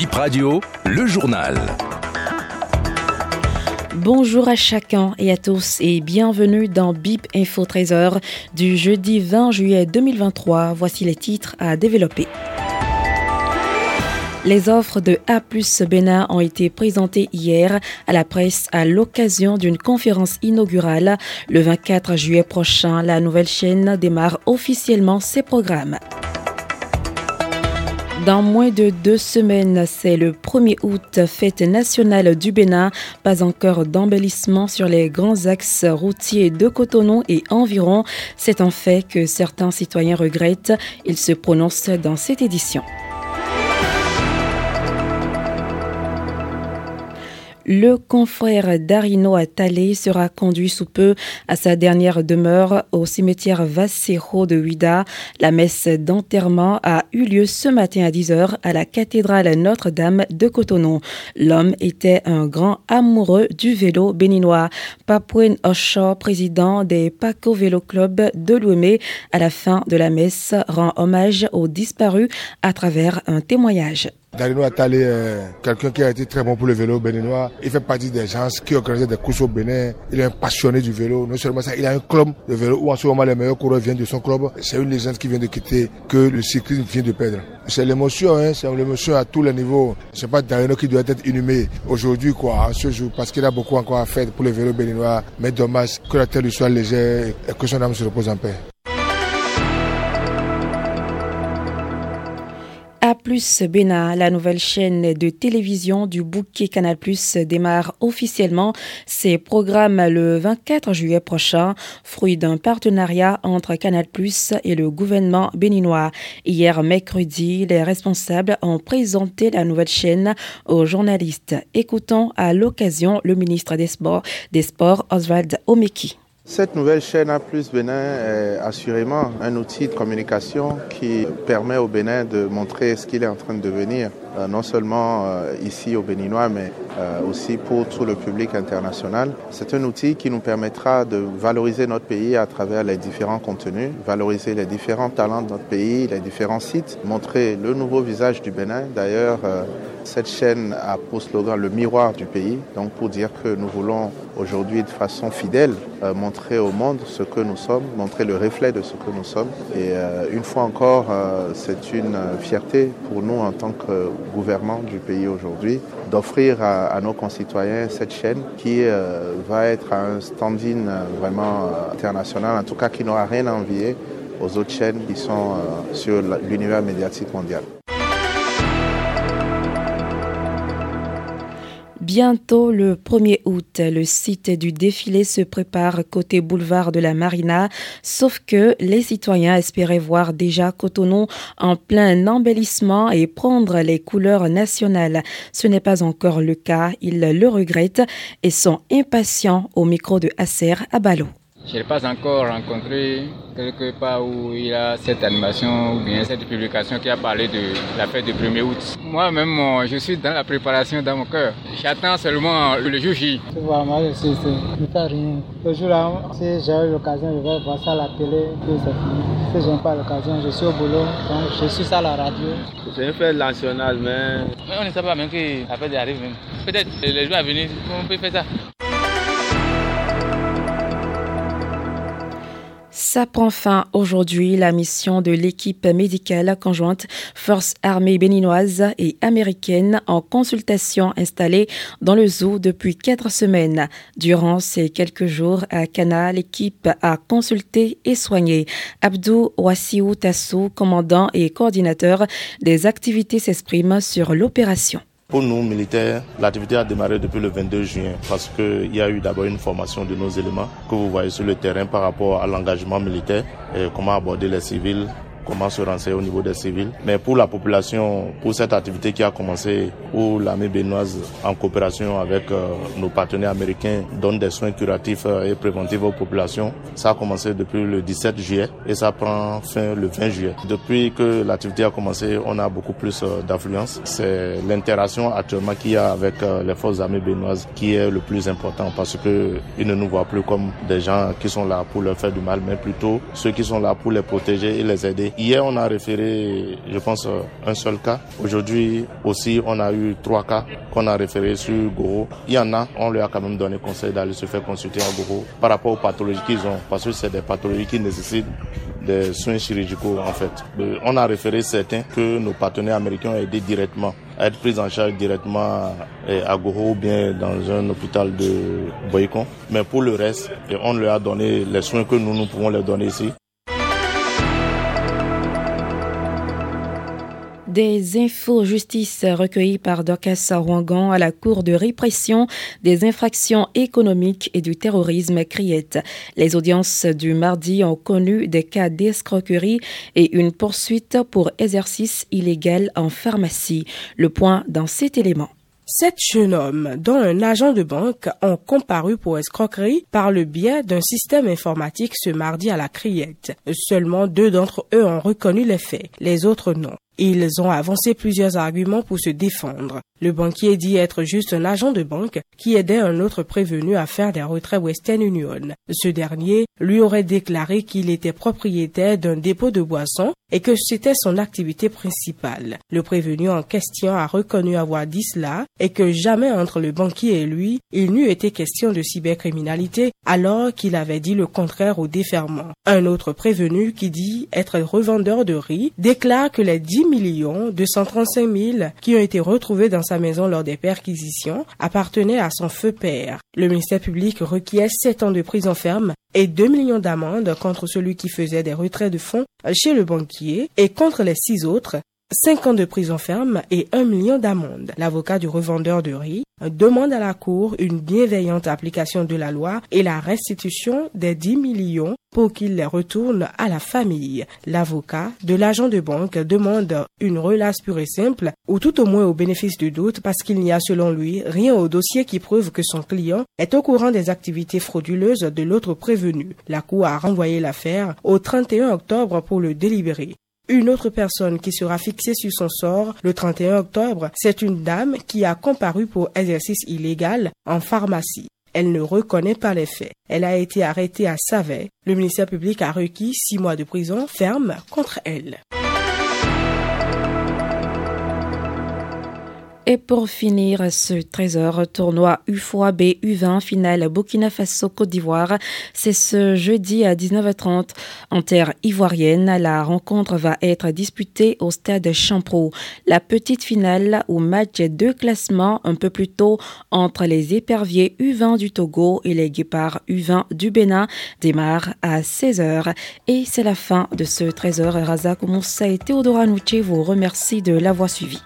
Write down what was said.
Bip Radio, le journal. Bonjour à chacun et à tous et bienvenue dans BIP Info 13h du jeudi 20 juillet 2023. Voici les titres à développer. Les offres de A Bénin ont été présentées hier à la presse à l'occasion d'une conférence inaugurale. Le 24 juillet prochain, la nouvelle chaîne démarre officiellement ses programmes. Dans moins de deux semaines, c'est le 1er août, fête nationale du Bénin. Pas encore d'embellissement sur les grands axes routiers de Cotonou et environ. C'est un fait que certains citoyens regrettent. Ils se prononcent dans cette édition. Le confrère d'Arino Attalé sera conduit sous peu à sa dernière demeure au cimetière Vassero de Huida. La messe d'enterrement a eu lieu ce matin à 10h à la cathédrale Notre-Dame de Cotonou. L'homme était un grand amoureux du vélo béninois. Papouine Osho, président des Paco Vélo Club de Louémé, à la fin de la messe, rend hommage aux disparus à travers un témoignage. Attalé est quelqu'un qui a été très bon pour le vélo béninois. Il fait partie des gens qui organisent des courses au Bénin. Il est un passionné du vélo. Non seulement ça, il a un club de vélo où en ce moment les meilleurs coureurs viennent de son club. C'est une légende qui vient de quitter, que le cyclisme vient de perdre. C'est l'émotion, hein, c'est l'émotion à tous les niveaux. C'est pas Darino qui doit être inhumé aujourd'hui, quoi, en ce jour, parce qu'il a beaucoup encore à faire pour le vélo béninois. Mais dommage que la terre lui soit légère et que son âme se repose en paix. Plus Bénin, la nouvelle chaîne de télévision du bouquet Canal Plus démarre officiellement ses programmes le 24 juillet prochain, fruit d'un partenariat entre Canal Plus et le gouvernement béninois. Hier mercredi, les responsables ont présenté la nouvelle chaîne aux journalistes. Écoutons à l'occasion le ministre des Sports, des Sports Oswald Omeki. Cette nouvelle chaîne A plus Bénin est assurément un outil de communication qui permet au Bénin de montrer ce qu'il est en train de devenir, non seulement euh, ici au Béninois, mais euh, aussi pour tout le public international. C'est un outil qui nous permettra de valoriser notre pays à travers les différents contenus, valoriser les différents talents de notre pays, les différents sites, montrer le nouveau visage du Bénin. D'ailleurs, cette chaîne a pour slogan le miroir du pays, donc pour dire que nous voulons aujourd'hui de façon fidèle montrer au monde ce que nous sommes, montrer le reflet de ce que nous sommes. Et une fois encore, c'est une fierté pour nous en tant que gouvernement du pays aujourd'hui d'offrir à, nos concitoyens cette chaîne qui euh, va être un standing euh, vraiment euh, international, en tout cas qui n'aura rien à envier aux autres chaînes qui sont sur l'univers médiatique mondial. Bientôt le 1er août, le site du défilé se prépare côté boulevard de la Marina, sauf que les citoyens espéraient voir déjà Cotonou en plein embellissement et prendre les couleurs nationales. Ce n'est pas encore le cas, ils le regrettent et sont impatients au micro de Acer à Ballot. Je n'ai pas encore rencontré quelque part où il y a cette animation ou bien cette publication qui a parlé de la fête du 1er août. Moi-même, je suis dans la préparation dans mon cœur. J'attends seulement le jour J. Voilà, moi je suis rien. Le jour-là, si j'ai l'occasion, je vais voir ça à la télé, puis c'est fini. Si je n'ai pas l'occasion, je suis au boulot, donc je suis ça à la radio. C'est une fête nationale, mais... mais on ne sait pas même que la fête arrive même. Peut-être les jours à venir, on peut faire ça. Ça prend fin aujourd'hui la mission de l'équipe médicale conjointe Force armée béninoise et américaine en consultation installée dans le zoo depuis quatre semaines. Durant ces quelques jours à Cana, l'équipe a consulté et soigné. Abdou Wassiou Tassou, commandant et coordinateur des activités, s'exprime sur l'opération. Pour nous, militaires, l'activité a démarré depuis le 22 juin parce qu'il y a eu d'abord une formation de nos éléments que vous voyez sur le terrain par rapport à l'engagement militaire et comment aborder les civils comment se renseigner au niveau des civils. Mais pour la population, pour cette activité qui a commencé, où l'armée béninoise, en coopération avec euh, nos partenaires américains, donne des soins curatifs euh, et préventifs aux populations, ça a commencé depuis le 17 juillet et ça prend fin le 20 juillet. Depuis que l'activité a commencé, on a beaucoup plus euh, d'influence. C'est l'interaction actuellement qu'il y a avec les forces armées béninoises qui est le plus important parce que ils ne nous voient plus comme des gens qui sont là pour leur faire du mal, mais plutôt ceux qui sont là pour les protéger et les aider Hier, on a référé, je pense, un seul cas. Aujourd'hui aussi, on a eu trois cas qu'on a référés sur Goro. Il y en a, on lui a quand même donné conseil d'aller se faire consulter à Goro par rapport aux pathologies qu'ils ont, parce que c'est des pathologies qui nécessitent des soins chirurgicaux en fait. Euh, on a référé certains que nos partenaires américains ont aidé directement à être pris en charge directement à Goro ou bien dans un hôpital de Boycon. Mais pour le reste, on leur a donné les soins que nous, nous pouvons leur donner ici. Des infos justice recueillies par Dorcas Rwangan à la Cour de répression des infractions économiques et du terrorisme Criette. Les audiences du mardi ont connu des cas d'escroquerie et une poursuite pour exercice illégal en pharmacie. Le point dans cet élément. Sept jeunes hommes, dont un agent de banque, ont comparu pour escroquerie par le biais d'un système informatique ce mardi à la Criette. Seulement deux d'entre eux ont reconnu les faits, les autres non. Ils ont avancé plusieurs arguments pour se défendre. Le banquier dit être juste un agent de banque qui aidait un autre prévenu à faire des retraits Western Union. Ce dernier lui aurait déclaré qu'il était propriétaire d'un dépôt de boissons et que c'était son activité principale. Le prévenu en question a reconnu avoir dit cela et que jamais entre le banquier et lui, il n'eût été question de cybercriminalité alors qu'il avait dit le contraire au déferment. Un autre prévenu qui dit être revendeur de riz déclare que les 10 millions 235 000 qui ont été retrouvés dans sa maison lors des perquisitions appartenaient à son feu père. Le ministère public requiert 7 ans de prison ferme et 2 millions d'amendes contre celui qui faisait des retraits de fonds chez le banquier et contre les six autres 5 ans de prison ferme et 1 million d'amende. L'avocat du revendeur de riz demande à la Cour une bienveillante application de la loi et la restitution des 10 millions pour qu'il les retourne à la famille. L'avocat de l'agent de banque demande une relâche pure et simple, ou tout au moins au bénéfice du doute, parce qu'il n'y a selon lui rien au dossier qui prouve que son client est au courant des activités frauduleuses de l'autre prévenu. La Cour a renvoyé l'affaire au 31 octobre pour le délibérer. Une autre personne qui sera fixée sur son sort le 31 octobre, c'est une dame qui a comparu pour exercice illégal en pharmacie. Elle ne reconnaît pas les faits. Elle a été arrêtée à Savet. Le ministère public a requis six mois de prison ferme contre elle. Et pour finir ce trésor tournoi UFOA B U20 finale Burkina Faso Côte d'Ivoire, c'est ce jeudi à 19h30 en terre ivoirienne. La rencontre va être disputée au stade Champro. La petite finale ou match de classement un peu plus tôt entre les éperviers U20 du Togo et les guépards U20 du Bénin démarre à 16h. Et c'est la fin de ce trésor. Razak Moussa et Théodora Nouché vous remercie de l'avoir suivi.